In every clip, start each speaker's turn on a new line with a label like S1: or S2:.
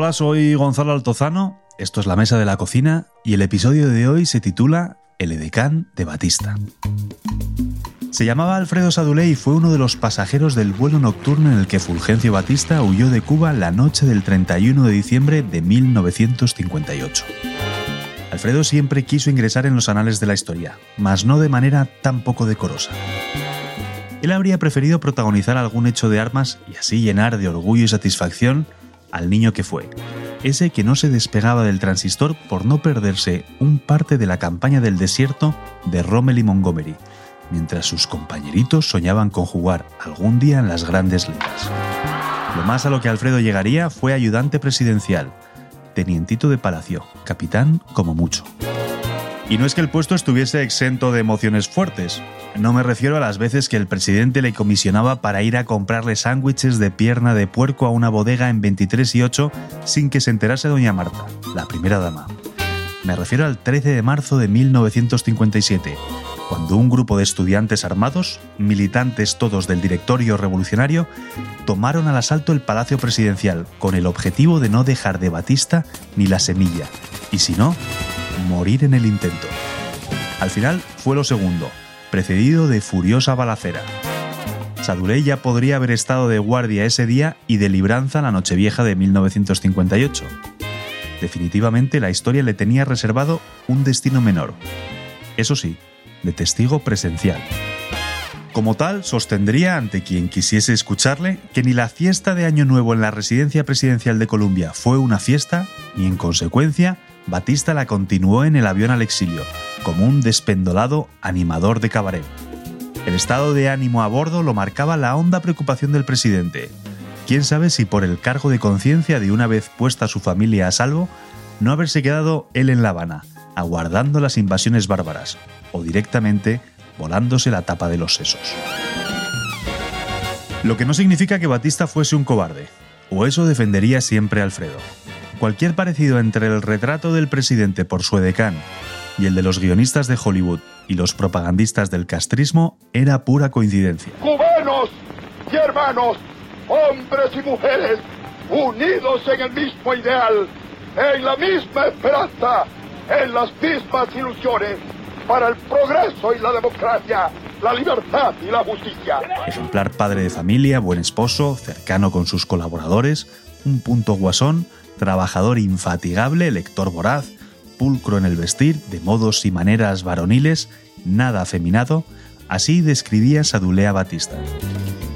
S1: Hola, soy Gonzalo Altozano, esto es La Mesa de la Cocina y el episodio de hoy se titula El edecán de Batista. Se llamaba Alfredo Sadulé y fue uno de los pasajeros del vuelo nocturno en el que Fulgencio Batista huyó de Cuba la noche del 31 de diciembre de 1958. Alfredo siempre quiso ingresar en los anales de la historia, mas no de manera tan poco decorosa. Él habría preferido protagonizar algún hecho de armas y así llenar de orgullo y satisfacción al niño que fue, ese que no se despegaba del transistor por no perderse un parte de la campaña del desierto de Rommel y Montgomery, mientras sus compañeritos soñaban con jugar algún día en las grandes ligas. Lo más a lo que Alfredo llegaría fue ayudante presidencial, tenientito de palacio, capitán como mucho. Y no es que el puesto estuviese exento de emociones fuertes. No me refiero a las veces que el presidente le comisionaba para ir a comprarle sándwiches de pierna de puerco a una bodega en 23 y 8 sin que se enterase doña Marta, la primera dama. Me refiero al 13 de marzo de 1957, cuando un grupo de estudiantes armados, militantes todos del directorio revolucionario, tomaron al asalto el Palacio Presidencial con el objetivo de no dejar de Batista ni la semilla, y si no, morir en el intento. Al final fue lo segundo, precedido de furiosa balacera. Saduley ya podría haber estado de guardia ese día y de libranza la Nochevieja de 1958. Definitivamente la historia le tenía reservado un destino menor. Eso sí, de testigo presencial. Como tal, sostendría ante quien quisiese escucharle que ni la fiesta de Año Nuevo en la residencia presidencial de Colombia fue una fiesta, ni en consecuencia Batista la continuó en el avión al exilio, como un despendolado animador de cabaret. El estado de ánimo a bordo lo marcaba la honda preocupación del presidente. Quién sabe si por el cargo de conciencia de una vez puesta su familia a salvo, no haberse quedado él en La Habana, aguardando las invasiones bárbaras, o directamente volándose la tapa de los sesos. Lo que no significa que Batista fuese un cobarde, o eso defendería siempre Alfredo. Cualquier parecido entre el retrato del presidente por su edecán y el de los guionistas de Hollywood y los propagandistas del castrismo era pura coincidencia.
S2: Cubanos y hermanos, hombres y mujeres, unidos en el mismo ideal, en la misma esperanza, en las mismas ilusiones, para el progreso y la democracia, la libertad y la justicia.
S1: Ejemplar padre de familia, buen esposo, cercano con sus colaboradores, un punto guasón, trabajador infatigable, lector voraz, pulcro en el vestir, de modos y maneras varoniles, nada afeminado, así describía Sadulea Batista.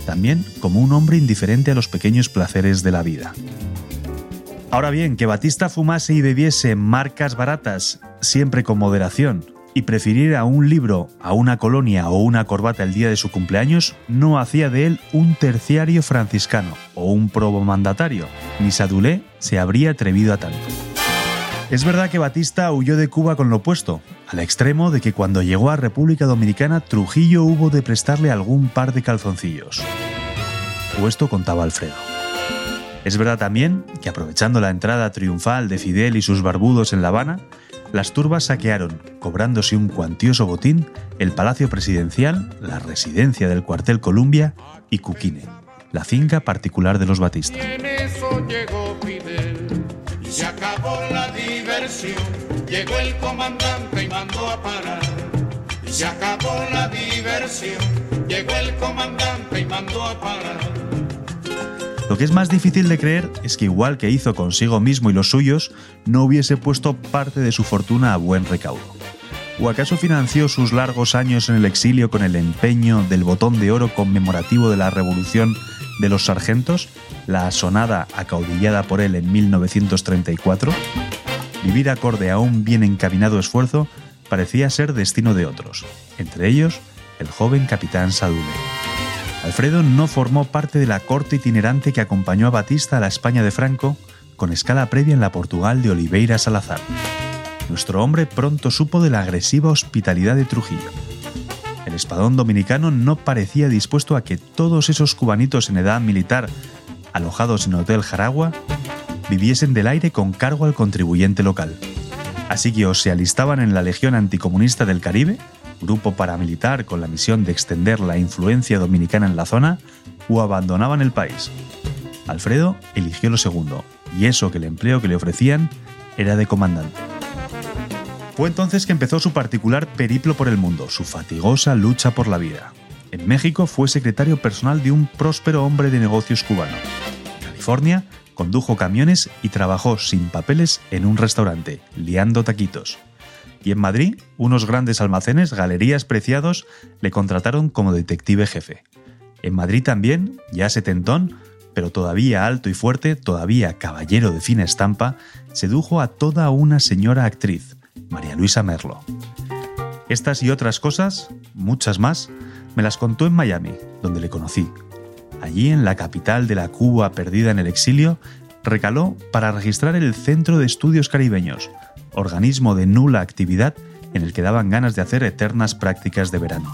S1: También como un hombre indiferente a los pequeños placeres de la vida. Ahora bien, que Batista fumase y bebiese marcas baratas, siempre con moderación, y prefiriera un libro a una colonia o una corbata el día de su cumpleaños no hacía de él un terciario franciscano o un probomandatario, ni Sadulé se habría atrevido a tanto. Es verdad que Batista huyó de Cuba con lo opuesto, al extremo de que cuando llegó a República Dominicana Trujillo hubo de prestarle algún par de calzoncillos. O esto contaba Alfredo. Es verdad también que aprovechando la entrada triunfal de Fidel y sus barbudos en La Habana, las turbas saquearon, cobrándose un cuantioso botín, el Palacio Presidencial, la residencia del cuartel Columbia y Cuquine, la finca particular de los Batista.
S3: Se acabó la diversión. Llegó el comandante y mandó a parar. Se acabó la diversión. Llegó el comandante y mandó a parar.
S1: Que es más difícil de creer es que igual que hizo consigo mismo y los suyos, no hubiese puesto parte de su fortuna a buen recaudo. ¿O acaso financió sus largos años en el exilio con el empeño del botón de oro conmemorativo de la Revolución de los Sargentos, la sonada acaudillada por él en 1934? Vivir acorde a un bien encaminado esfuerzo parecía ser destino de otros, entre ellos el joven capitán Sadule. Alfredo no formó parte de la corte itinerante que acompañó a Batista a la España de Franco, con escala previa en la Portugal de Oliveira Salazar. Nuestro hombre pronto supo de la agresiva hospitalidad de Trujillo. El espadón dominicano no parecía dispuesto a que todos esos cubanitos en edad militar, alojados en el Hotel Jaragua, viviesen del aire con cargo al contribuyente local. Así que o se alistaban en la Legión Anticomunista del Caribe, grupo paramilitar con la misión de extender la influencia dominicana en la zona, o abandonaban el país. Alfredo eligió lo segundo, y eso que el empleo que le ofrecían era de comandante. Fue entonces que empezó su particular periplo por el mundo, su fatigosa lucha por la vida. En México fue secretario personal de un próspero hombre de negocios cubano. En California condujo camiones y trabajó sin papeles en un restaurante, liando taquitos. Y en Madrid, unos grandes almacenes, galerías preciados, le contrataron como detective jefe. En Madrid también, ya setentón, pero todavía alto y fuerte, todavía caballero de fina estampa, sedujo a toda una señora actriz, María Luisa Merlo. Estas y otras cosas, muchas más, me las contó en Miami, donde le conocí. Allí, en la capital de la Cuba perdida en el exilio, recaló para registrar el Centro de Estudios Caribeños, organismo de nula actividad en el que daban ganas de hacer eternas prácticas de verano.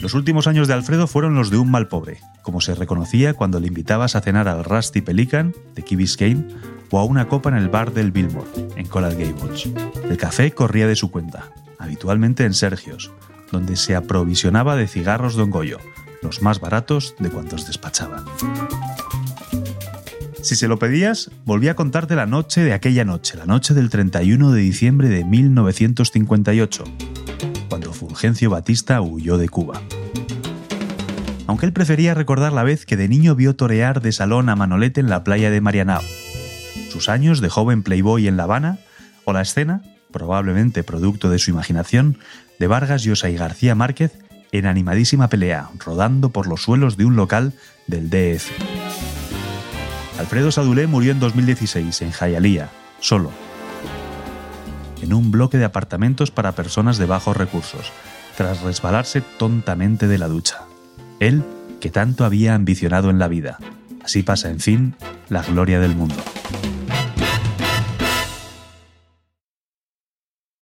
S1: Los últimos años de Alfredo fueron los de un mal pobre, como se reconocía cuando le invitabas a cenar al Rusty Pelican de Key Biscayne o a una copa en el bar del Billboard, en Coral Gables. El café corría de su cuenta, habitualmente en Sergios, donde se aprovisionaba de cigarros Don Goyo, los más baratos de cuantos despachaban. Si se lo pedías, volví a contarte la noche de aquella noche, la noche del 31 de diciembre de 1958, cuando Fulgencio Batista huyó de Cuba. Aunque él prefería recordar la vez que de niño vio torear de salón a Manolete en la playa de Marianao, sus años de joven playboy en La Habana, o la escena, probablemente producto de su imaginación, de Vargas Llosa y García Márquez en animadísima pelea, rodando por los suelos de un local del DF. Alfredo Sadulé murió en 2016 en Jayalía, solo, en un bloque de apartamentos para personas de bajos recursos, tras resbalarse tontamente de la ducha. Él, que tanto había ambicionado en la vida. Así pasa, en fin, la gloria del mundo.